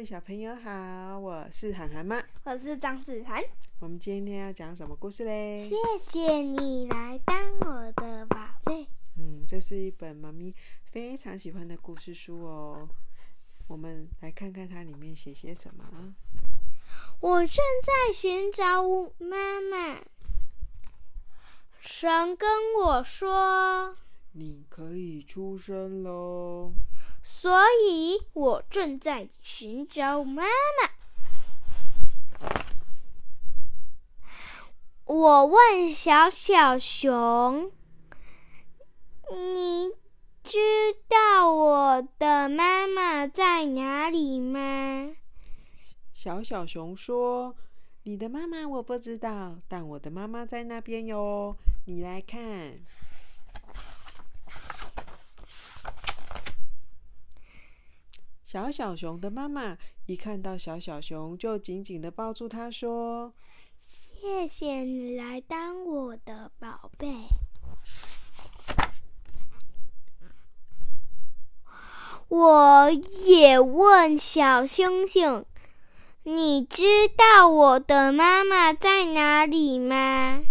各位小朋友好，我是涵涵妈。我是张子涵。我们今天要讲什么故事嘞？谢谢你来当我的宝贝。嗯，这是一本妈咪非常喜欢的故事书哦。我们来看看它里面写些什么。我正在寻找妈妈。神跟我说：“你可以出生喽。”所以我正在寻找妈妈。我问小小熊：“你知道我的妈妈在哪里吗？”小小熊说：“你的妈妈我不知道，但我的妈妈在那边哟。你来看。”小小熊的妈妈一看到小小熊，就紧紧的抱住它，说：“谢谢你来当我的宝贝。”我也问小星星：“你知道我的妈妈在哪里吗？”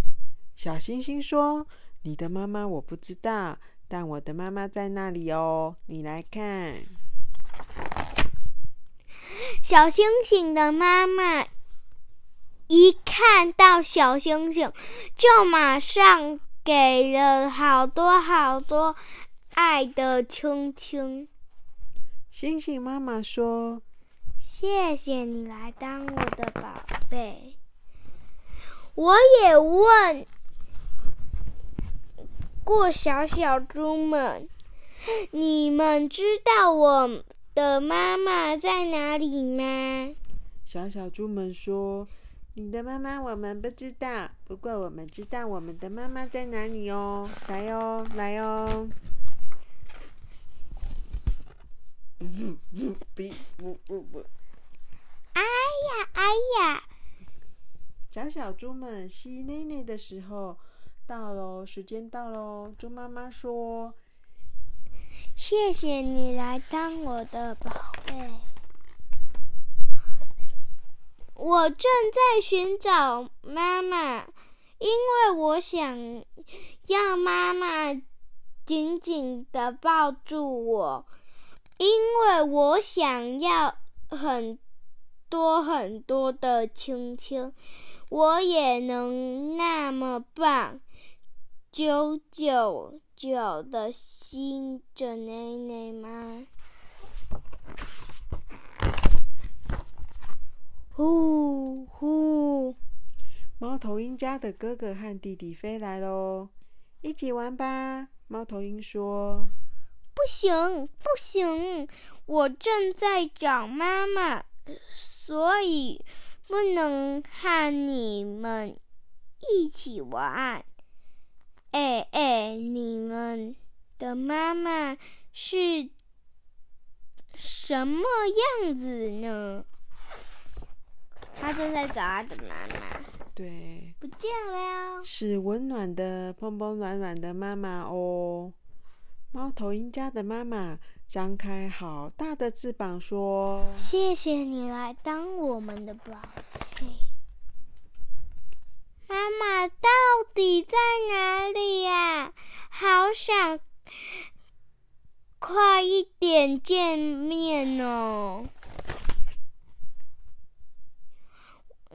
小星星说：“你的妈妈我不知道，但我的妈妈在那里哦。你来看。”小星星的妈妈一看到小星星，就马上给了好多好多爱的亲亲。星星妈妈说：“谢谢你来当我的宝贝。”我也问过小小猪们：“你们知道我？”的妈妈在哪里吗？小小猪们说：“你的妈妈我们不知道，不过我们知道我们的妈妈在哪里哦。来哦，来哦！”哎呀，哎呀！小小猪们吸奶奶的时候到喽，时间到喽。猪妈妈说。谢谢你来当我的宝贝。我正在寻找妈妈，因为我想要妈妈紧紧的抱住我，因为我想要很多很多的亲亲，我也能那么棒，九九。九的新着奶奶吗？呼呼！猫头鹰家的哥哥和弟弟飞来喽，一起玩吧！猫头鹰说：“不行，不行，我正在找妈妈，所以不能和你们一起玩。”你们的妈妈是什么样子呢？他正在找他的妈妈。对，不见了。是温暖的、蓬蓬软软的妈妈哦。猫头鹰家的妈妈张开好大的翅膀，说：“谢谢你来当我们的宝贝。”妈妈到底在哪里呀？好想快一点见面哦！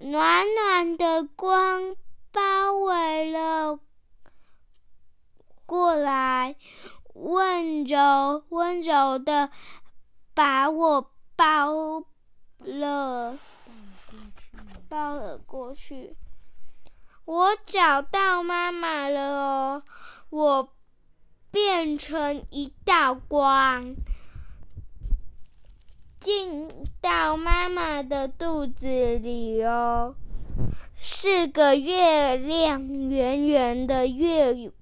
暖暖的光包围了过来，温柔温柔的把我包了，抱了过去。我找到妈妈了哦！我变成一道光，进到妈妈的肚子里哦。是个月亮，圆圆的月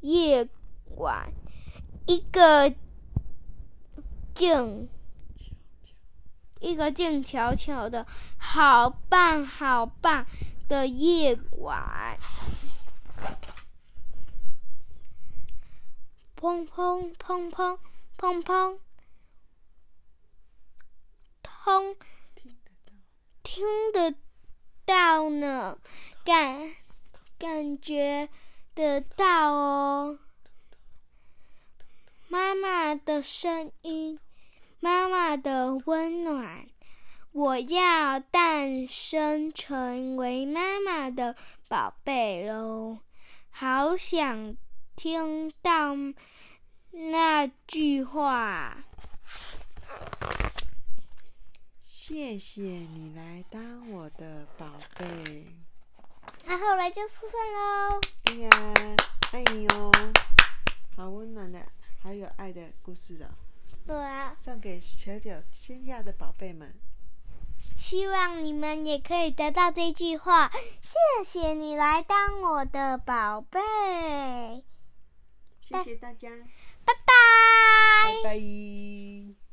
夜晚，一个静，一个静悄悄的，好棒，好棒！的夜晚，砰砰砰砰砰砰，听得到，听得到呢，感感觉得到哦。妈妈的声音，妈妈的温暖，我要诞生成为妈妈的宝贝喽！好想听到那句话。谢谢你来当我的宝贝。那后来就出生喽。哎呀，爱你哦，好温暖的，好有爱的故事哦，对啊，送给小九天下的宝贝们。希望你们也可以得到这句话。谢谢你来当我的宝贝，谢谢大家，拜拜。拜拜。